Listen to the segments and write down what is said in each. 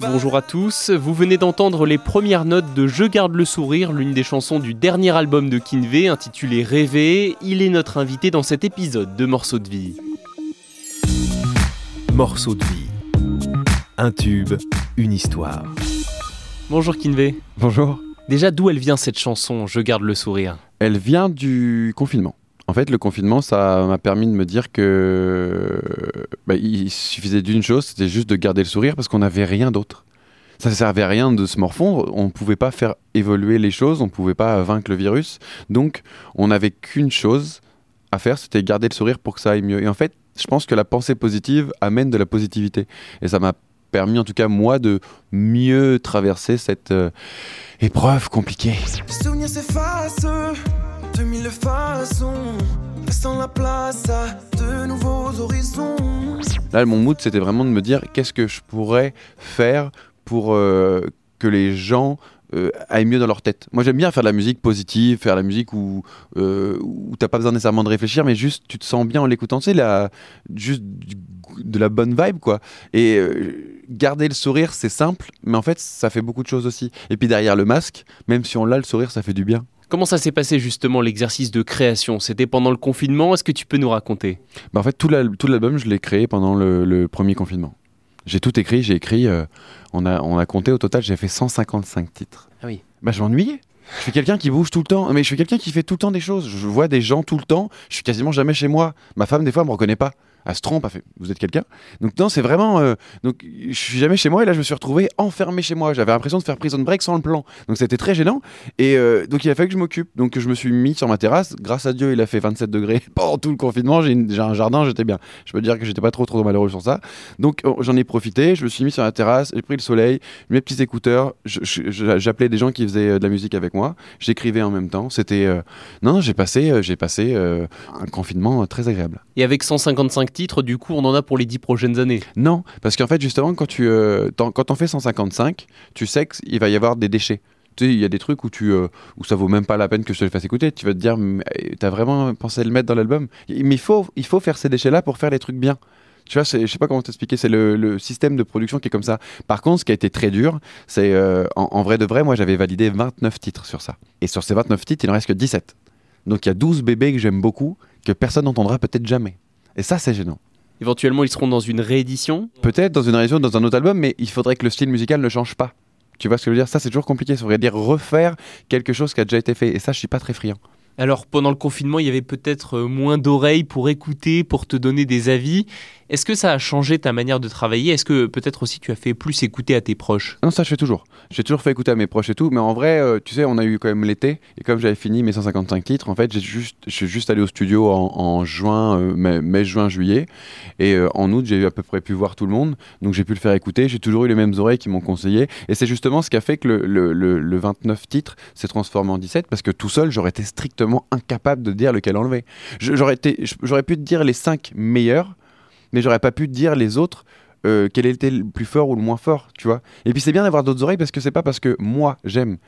Bonjour à tous, vous venez d'entendre les premières notes de Je garde le sourire, l'une des chansons du dernier album de Kinvey intitulé Rêver. Il est notre invité dans cet épisode de Morceaux de vie. Morceaux de vie. Un tube, une histoire. Bonjour Kinvey. Bonjour. Déjà, d'où elle vient cette chanson Je garde le sourire? Elle vient du confinement. En fait, le confinement, ça m'a permis de me dire que bah, il suffisait d'une chose, c'était juste de garder le sourire parce qu'on n'avait rien d'autre. Ça ne servait à rien de se morfondre, on ne pouvait pas faire évoluer les choses, on ne pouvait pas vaincre le virus. Donc, on n'avait qu'une chose à faire, c'était garder le sourire pour que ça aille mieux. Et en fait, je pense que la pensée positive amène de la positivité. Et ça m'a permis, en tout cas, moi, de mieux traverser cette euh, épreuve compliquée. La place de nouveaux horizons. Là, mon mood, c'était vraiment de me dire qu'est-ce que je pourrais faire pour euh, que les gens euh, mieux dans leur tête. Moi, j'aime bien faire de la musique positive, faire de la musique où, euh, où t'as pas besoin nécessairement de réfléchir, mais juste tu te sens bien en l'écoutant. La, juste de la bonne vibe, quoi. Et euh, garder le sourire, c'est simple, mais en fait, ça fait beaucoup de choses aussi. Et puis derrière le masque, même si on l'a, le sourire, ça fait du bien. Comment ça s'est passé justement l'exercice de création? C'était pendant le confinement? Est-ce que tu peux nous raconter? Bah En fait, tout l'album, je l'ai créé pendant le, premier confinement. J'ai tout écrit, j'ai écrit, euh, on, a, on a compté au total, j'ai fait 155 titres. Ah oui. Bah, je m'ennuyais. Je suis quelqu'un qui bouge tout le temps, mais je suis quelqu'un qui fait tout le temps des choses. Je vois des gens tout le temps, je suis quasiment jamais chez moi. Ma femme, des fois, me reconnaît pas elle se trompe, fait vous êtes quelqu'un. Donc non, c'est vraiment euh, donc je suis jamais chez moi et là je me suis retrouvé enfermé chez moi. J'avais l'impression de faire prison break sans le plan. Donc c'était très gênant et euh, donc il a fallu que je m'occupe. Donc je me suis mis sur ma terrasse. Grâce à Dieu, il a fait 27 degrés pendant tout le confinement. J'ai un jardin, j'étais bien. Je peux dire que j'étais pas trop trop malheureux sur ça. Donc oh, j'en ai profité. Je me suis mis sur la terrasse, j'ai pris le soleil, mes petits écouteurs. J'appelais des gens qui faisaient euh, de la musique avec moi. J'écrivais en même temps. C'était non, j'ai passé j'ai passé un confinement très agréable. Et avec 155 titres, du coup, on en a pour les 10 prochaines années Non, parce qu'en fait, justement, quand, tu, euh, quand on fait 155, tu sais qu'il va y avoir des déchets. Tu sais, il y a des trucs où, tu, euh, où ça vaut même pas la peine que je te le fasse écouter. Tu vas te dire, eh, t'as vraiment pensé le mettre dans l'album? Mais il faut, il faut faire ces déchets-là pour faire les trucs bien. Tu vois, je sais pas comment t'expliquer, c'est le, système de production qui est comme ça. Par contre, ce qui a été très dur, c'est euh, en, en, vrai de vrai, moi j'avais validé 29 titres sur ça. Et sur ces 29 titres, il en reste que 17. Donc il y a 12 bébés que j'aime beaucoup, que personne n'entendra peut-être jamais. Et ça, c'est gênant. Éventuellement, ils seront dans une réédition Peut-être dans une réédition, dans un autre album, mais il faudrait que le style musical ne change pas. Tu vois ce que je veux dire? Ça, c'est toujours compliqué. Ça voudrait dire refaire quelque chose qui a déjà été fait. Et ça, je suis pas très friand. Alors, pendant le confinement, il y avait peut-être euh, moins d'oreilles pour écouter, pour te donner des avis. Est-ce que ça a changé ta manière de travailler? Est-ce que peut-être aussi tu as fait plus écouter à tes proches? Non, ça je fais toujours. J'ai toujours fait écouter à mes proches et tout, mais en vrai, euh, tu sais, on a eu quand même l'été, et comme j'avais fini mes 155 titres, en fait, j'ai juste, juste allé au studio en, juin, euh, mai, juin, juillet, et en août, j'ai à peu près pu voir tout le monde, donc j'ai pu le faire écouter. J'ai toujours eu les mêmes oreilles qui m'ont conseillé, et c'est justement ce qui a fait que le, le 29 titres s'est transformé en 17, parce que tout seul, j'aurais été strictement incapable de dire lequel enlever. J'aurais pu te dire les 5 meilleurs mais j'aurais pas pu te dire les autres euh, quel était le plus fort ou le moins fort, tu vois. Et puis c'est bien d'avoir d'autres oreilles parce que c'est pas parce que moi j'aime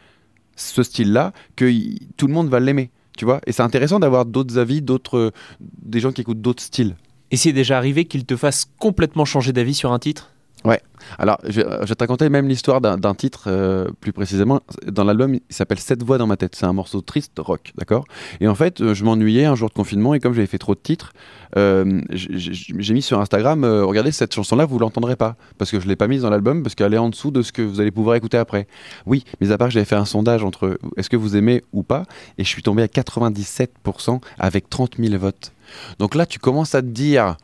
ce style-là que tout le monde va l'aimer, tu vois. Et c'est intéressant d'avoir d'autres avis, d'autres, des gens qui écoutent d'autres styles. Et c'est déjà arrivé qu'ils te fassent complètement changer d'avis sur un titre? Ouais. Alors, je, vais te raconter même l'histoire d'un titre euh, plus précisément. Dans l'album, il s'appelle Sept voix dans ma tête. C'est un morceau triste rock, d'accord? Et en fait, euh, je m'ennuyais un jour de confinement et comme j'avais fait trop de titres, euh, j'ai mis sur Instagram regardez cette chanson-là, vous l'entendrez pas parce que je l'ai pas mise dans l'album parce qu'elle est en dessous de ce que vous allez pouvoir écouter après. Oui, mais à part que j'avais fait un sondage entre est-ce que vous aimez ou pas? Et je suis tombé à 97% avec 30 000 votes. Donc là, tu commences à te dire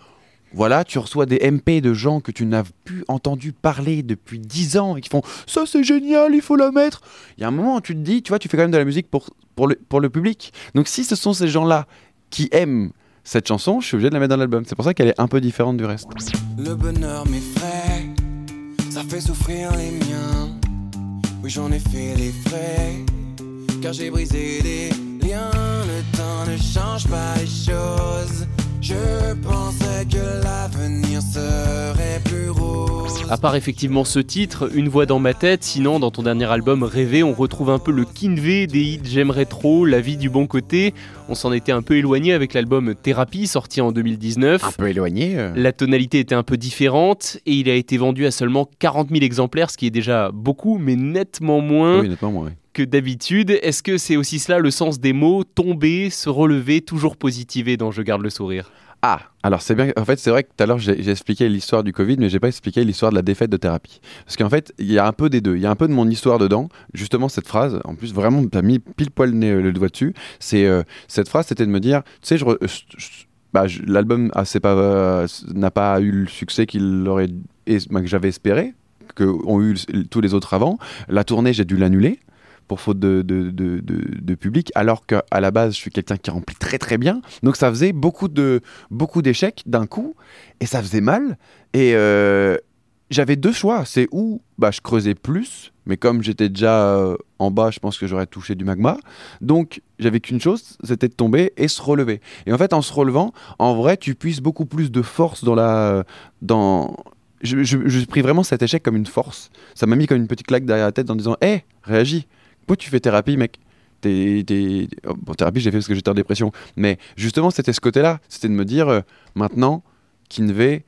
voilà, tu reçois des MP de gens que tu n'as plus entendu parler depuis 10 ans et qui font ça c'est génial, il faut la mettre. Il y a un moment où tu te dis, tu vois, tu fais quand même de la musique pour, pour, le, pour le public. Donc si ce sont ces gens-là qui aiment cette chanson, je suis obligé de la mettre dans l'album. C'est pour ça qu'elle est un peu différente du reste. Le bonheur m'effraie, ça fait souffrir les miens. Oui, j'en ai fait les frais, car j'ai brisé des liens. Le temps ne change pas les choses. Je pensais l'avenir serait plus rose. À part effectivement ce titre, Une voix dans ma tête, sinon dans ton dernier album Rêver, on retrouve un peu le Kinvé des hits J'aimerais trop, La vie du bon côté. On s'en était un peu éloigné avec l'album Thérapie sorti en 2019. Un peu éloigné. euh. La tonalité était un peu différente et il a été vendu à seulement 40 000 exemplaires, ce qui est déjà beaucoup, mais nettement moins Oui, oui. que d'habitude. Est-ce que c'est aussi cela le sens des mots tomber, se relever, toujours positiver dans Je garde le sourire? Ah, alors c'est bien. En fait, c'est vrai que tout à l'heure j'ai expliqué l'histoire du Covid, mais j'ai pas expliqué l'histoire de la défaite de thérapie. Parce qu'en fait, il y a un peu des deux. Il y a un peu de mon histoire dedans. Justement, cette phrase, en plus, vraiment, t'as mis pile poil le, le doigt dessus. C'est euh, cette phrase, c'était de me dire, tu sais, je, l'album euh, n'a pas eu le succès qu'il aurait, bah, que j'avais espéré, que ont eu tous les autres avant. La tournée, j'ai dû l'annuler pour faute de, de, de- public, alors qu'à la base, je suis quelqu'un qui remplit très très bien. Donc ça faisait beaucoup de beaucoup d'échecs d'un coup, et ça faisait mal. Et euh, j'avais deux choix. C'est où bah, je creusais plus, mais comme j'étais déjà euh, en bas, je pense que j'aurais touché du magma. Donc j'avais qu'une chose, c'était de tomber et se relever. Et en fait, en se relevant, en vrai, tu puisses beaucoup plus de force dans la... Dans... Je, je, pris vraiment cet échec comme une force. Ça m'a mis comme une petite claque derrière la tête en disant Hé, réagis. Pourquoi tu fais thérapie, mec? T'es- t'es- oh, Bon, thérapie, j'ai fait parce que j'étais en dépression. Mais justement, c'était ce côté-là. C'était de me dire euh, Maintenant, Kinvé,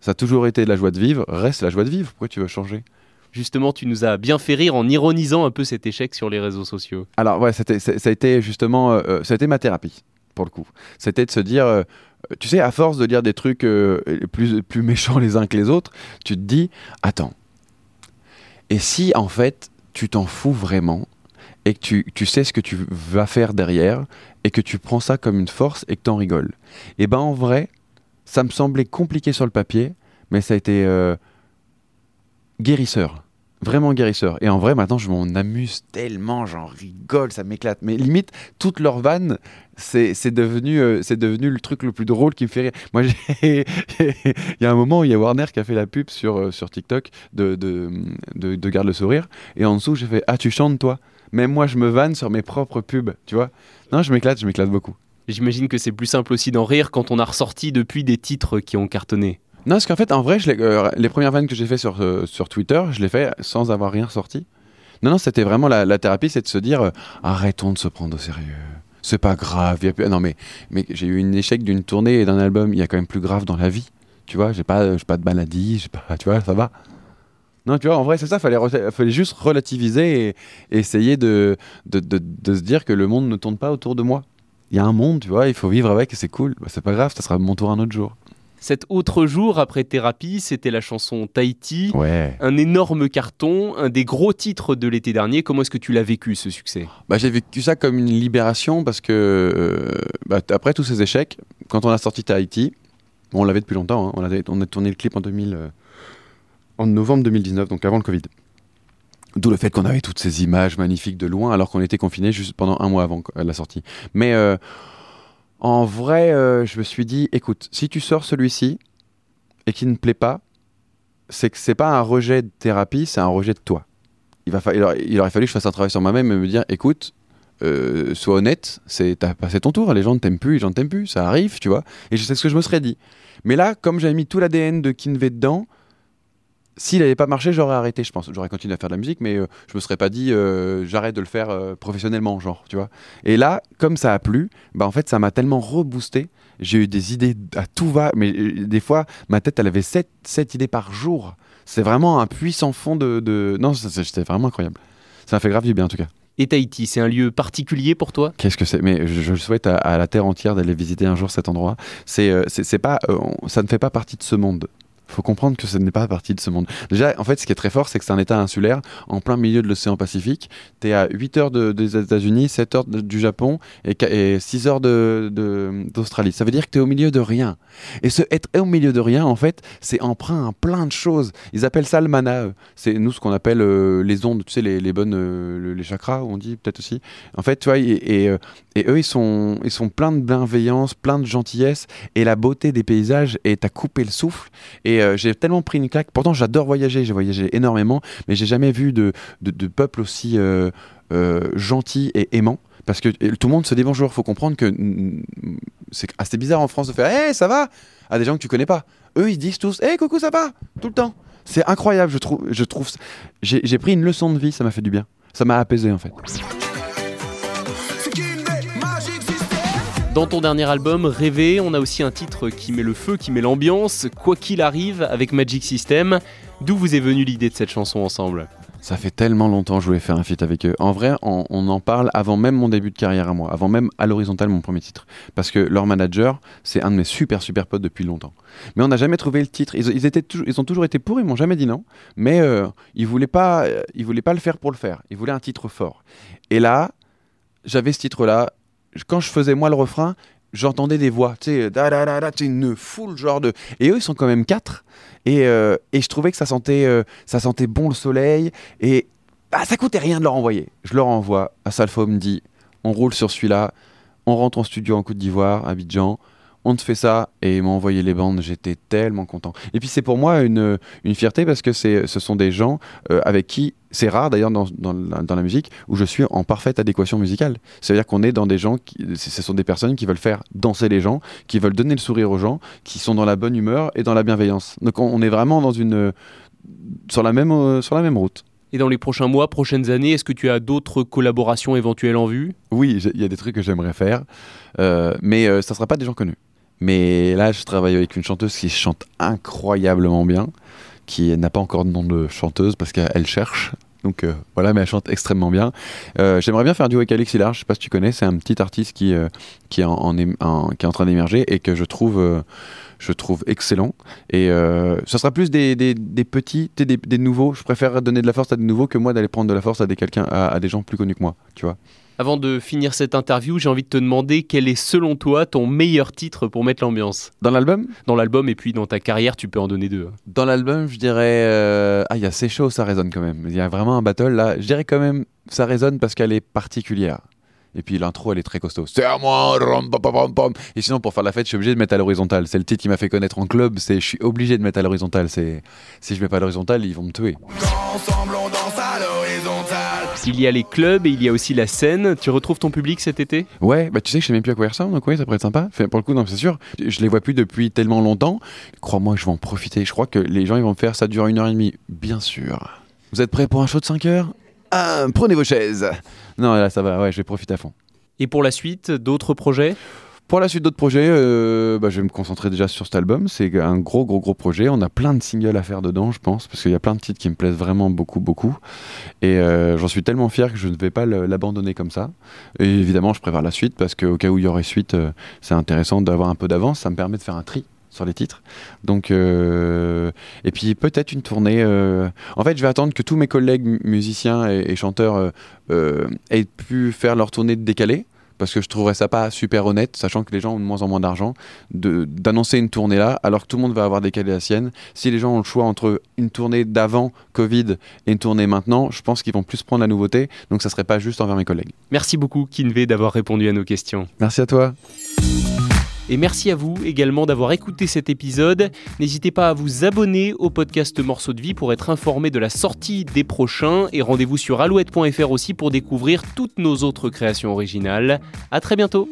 ça a toujours été la joie de vivre, reste la joie de vivre. Pourquoi tu veux changer? Justement, tu nous as bien fait rire en ironisant un peu cet échec sur les réseaux sociaux. Alors ouais, c'était, ça ça a été justement, euh, euh, ça a été ma thérapie pour le coup. C'était de se dire, euh, tu sais, à force de lire des trucs plus plus méchants les uns que les autres, tu te dis, attends, et si en fait tu t'en fous vraiment et que tu, tu sais ce que tu vas faire derrière et que tu prends ça comme une force et que t'en rigoles. Et ben en vrai, ça me semblait compliqué sur le papier, mais ça a été euh, guérisseur. Vraiment guérisseur. Et en vrai, maintenant, je m'en amuse tellement, j'en rigole, ça m'éclate. Mais limite, toutes leurs vannes, c'est devenu, euh, c'est devenu le truc le plus drôle qui me fait rire. Moi, il y a un moment où il y a Warner qui a fait la pub sur, euh, sur TikTok de, de, de, de Garde le sourire. Et en dessous, j'ai fait Ah, tu chantes, toi? Même moi, je me vanne sur mes propres pubs, tu vois Non, je m'éclate, je m'éclate beaucoup. J'imagine que c'est plus simple aussi d'en rire quand on a ressorti depuis des titres qui ont cartonné. Non, parce qu'en fait, en vrai, je euh, les premières vannes que j'ai fait sur, euh, sur Twitter, je les fait sans avoir rien sorti. Non, non, c'était vraiment la, la thérapie, c'est de se dire euh, arrêtons de se prendre au sérieux. C'est pas grave. y a plus- Non, mais, mais j'ai eu un échec d'une tournée et d'un album. Il y a quand même plus grave dans la vie. Tu vois, j'ai pas, pas de maladie, pas, tu vois, ça va. Non, tu vois, en vrai, c'est ça, fallait, fallait juste relativiser et, et essayer de, de, de- de se dire que le monde ne tourne pas autour de moi. Il y a un monde, tu vois, il faut vivre avec et c'est cool. Bah, c'est pas grave, ça sera mon tour un autre jour. Cet autre jour après thérapie, c'était la chanson Tahiti. Ouais. Un énorme carton, un des gros titres de l'été dernier. Comment est-ce que tu l'as vécu ce succès? Bah, j'ai vécu ça comme une libération parce que, euh, bah, après tous ces échecs, quand on a sorti Tahiti, bon, on l'avait depuis longtemps, hein, on, avait, on a tourné le clip en, 2000, euh, en novembre 2019, donc avant le Covid. D'où le fait qu'on avait toutes ces images magnifiques de loin alors qu'on était confinés juste pendant un mois avant la sortie. Mais euh, en vrai, euh, je me suis dit, écoute, si tu sors celui-ci et qu'il ne plaît pas, c'est que c'est pas un rejet de thérapie, c'est un rejet de toi. Il, va aurait, il aurait fallu que je fasse un travail sur moi-même et me dire, écoute, euh, sois honnête, t'as passé ton tour, les gens ne t'aiment plus, les gens ne t'aiment plus, ça arrive, tu vois. Et je sais ce que je me serais dit. Mais là, comme j'avais mis tout l'ADN de Kinvey dedans, s'il n'avait pas marché, j'aurais arrêté, je pense. J'aurais continué à faire de la musique, mais euh, je me serais pas dit euh, j'arrête de le faire euh, professionnellement, genre, tu vois. Et là, comme ça a plu, bah en fait, ça m'a tellement reboosté. J'ai eu des idées à tout va, mais euh, des fois, ma tête, elle avait 7, idées par jour. C'est vraiment un puissant fond de. de... Non, c'était vraiment incroyable. Ça m'a fait grave du bien, en tout cas. Et Tahiti, c'est un lieu particulier pour toi? Qu'est-ce que c'est? Mais je, je souhaite à, à la terre entière d'aller visiter un jour cet endroit. C'est, c'est, pas, ça ne fait pas partie de ce monde. Faut comprendre que ce n'est pas partie de ce monde. Déjà, en fait, ce qui est très fort, c'est que c'est un état insulaire en plein milieu de l'océan Pacifique. Tu es à 8 heures de- des États-Unis, 7 heures du Japon et, et 6 heures d'Australie. Ça veut dire que tu es au milieu de rien. Et ce être au milieu de rien, en fait, c'est emprunt à plein de choses. Ils appellent ça le mana. C'est nous ce qu'on appelle euh, les ondes, tu sais, les, les bonnes, euh, le- les chakras, on dit peut-être aussi. En fait, tu vois, et, et, euh, et eux, ils sont, ils sont pleins de bienveillance, plein de gentillesse, et la beauté des paysages est à couper le souffle. Et euh, j'ai tellement pris une claque. Pourtant, j'adore voyager, j'ai voyagé énormément, mais j'ai jamais vu de, de, peuple aussi euh, euh, gentil et aimant. Parce que tout le monde se dit bonjour. Faut comprendre que mm, c'est assez bizarre en France de faire Hey, ça va à des gens que tu connais pas. Eux, ils disent tous Hey, coucou, ça va Tout le temps. C'est incroyable, je trouve. Je trouve j'ai pris une leçon de vie, ça m'a fait du bien. Ça m'a apaisé en fait. Dans ton dernier album, Rêver, on a aussi un titre qui met le feu, qui met l'ambiance, quoi qu'il arrive, avec Magic System. D'où vous est venue l'idée de cette chanson ensemble? Ça fait tellement longtemps que je voulais faire un feat avec eux. En vrai, on, en parle avant même mon début de carrière à moi, avant même à l'horizontale mon premier titre. Parce que leur manager, c'est un de mes super super potes depuis longtemps. Mais on n'a jamais trouvé le titre. Ils, étaient ils ont toujours été pour, ils m'ont jamais dit non. Mais euh, ils voulaient pas, euh, ils voulaient pas le faire pour le faire. Ils voulaient un titre fort. Et là, j'avais ce titre-là. Quand je faisais moi le refrain, j'entendais des voix, tu sais, da, da, da, une foule genre de. Et eux, ils sont quand même quatre. Et, euh, et je trouvais que ça sentait, euh, ça sentait bon le soleil. Et bah, ça coûtait rien de leur envoyer. Je leur envoie. Asalfo me dit on roule sur celui-là. On rentre en studio en Côte d'Ivoire, à Abidjan on te fait ça et ils m'ont envoyé les bandes, j'étais tellement content. Et puis c'est pour moi une, une fierté parce que ce sont des gens euh, avec qui, c'est rare d'ailleurs dans, dans, la musique, où je suis en parfaite adéquation musicale. C'est-à-dire qu'on est dans des gens, qui, ce sont des personnes qui veulent faire danser les gens, qui veulent donner le sourire aux gens, qui sont dans la bonne humeur et dans la bienveillance. Donc on, est vraiment dans une, sur, la même, euh, sur la même route. Et dans les prochains mois, prochaines années, est-ce que tu as d'autres collaborations éventuelles en vue? Oui, il y a des trucs que j'aimerais faire, euh, mais ça ne sera pas des gens connus. Mais là, je travaille avec une chanteuse qui chante incroyablement bien, qui n'a pas encore de nom de chanteuse parce qu'elle cherche. Donc euh, voilà, mais elle chante extrêmement bien. Euh, j'aimerais bien faire du avec Alex Hilar, je sais pas si tu connais, c'est un petit artiste qui, euh, qui, est en, qui est en train d'émerger et que je trouve, je trouve excellent. Et ce sera plus des, des, petits, des, des, nouveaux. Je préfère donner de la force à des nouveaux que moi d'aller prendre de la force à des, quelqu'un, à des gens plus connus que moi, tu vois. Avant de finir cette interview, j'ai envie de te demander quel est selon toi ton meilleur titre pour mettre l'ambiance? Dans l'album? Dans l'album et puis dans ta carrière, tu peux en donner deux. Dans l'album, je dirais... Euh, ah, il y a C'est chaud, ça résonne quand même. Il y a vraiment un battle là. Je dirais quand même, ça résonne parce qu'elle est particulière. Et puis l'intro, elle est très costaud. C'est à moi Et sinon, pour faire la fête, je suis obligé de mettre à l'horizontale. C'est le titre qui m'a fait connaître en club. C'est, je suis obligé de mettre à l'horizontale. C'est, si je mets pas à l'horizontale, ils vont me tuer. Ensemble, on il y a les clubs et il y a aussi la scène. Tu retrouves ton public cet été? Ouais, bah tu sais que je sais même plus à quoi il ressemble, donc oui, ça pourrait être sympa. Enfin, pour le coup, non, c'est sûr. Je les vois plus depuis tellement longtemps. Crois-moi, je vais en profiter. Je crois que les gens, ils vont me faire ça dure une heure et demie. Bien sûr. Vous êtes prêts pour un show de 5 heures? Ah, Prenez vos chaises. Non, là, ça va, ouais, je vais profiter à fond. Et pour la suite, d'autres projets? Pour la suite d'autres projets, euh, bah, je vais me concentrer déjà sur cet album. C'est un gros, gros, gros projet. On a plein de singles à faire dedans, je pense, parce qu'il y a plein de titres qui me plaisent vraiment beaucoup, beaucoup. Et euh, j'en suis tellement fier que je ne vais pas l'abandonner comme ça. Et évidemment, je prépare la suite, parce qu'au cas où il y aurait suite, euh, c'est intéressant d'avoir un peu d'avance. Ça me permet de faire un tri sur les titres. Donc, et puis peut-être une tournée. En fait, je vais attendre que tous mes collègues musiciens et, et chanteurs aient pu faire leur tournée décalée parce que je trouverais ça pas super honnête, sachant que les gens ont de moins en moins d'argent, d'annoncer une tournée là, alors que tout le monde va avoir décalé la sienne. Si les gens ont le choix entre une tournée d'avant Covid et une tournée maintenant, je pense qu'ils vont plus prendre la nouveauté, donc ça serait pas juste envers mes collègues. Merci beaucoup Kinvé d'avoir répondu à nos questions. Merci à toi. Et merci à vous également d'avoir écouté cet épisode. N'hésitez pas à vous abonner au podcast Morceaux de vie pour être informé de la sortie des prochains et rendez-vous sur alouette.fr aussi pour découvrir toutes nos autres créations originales. À très bientôt.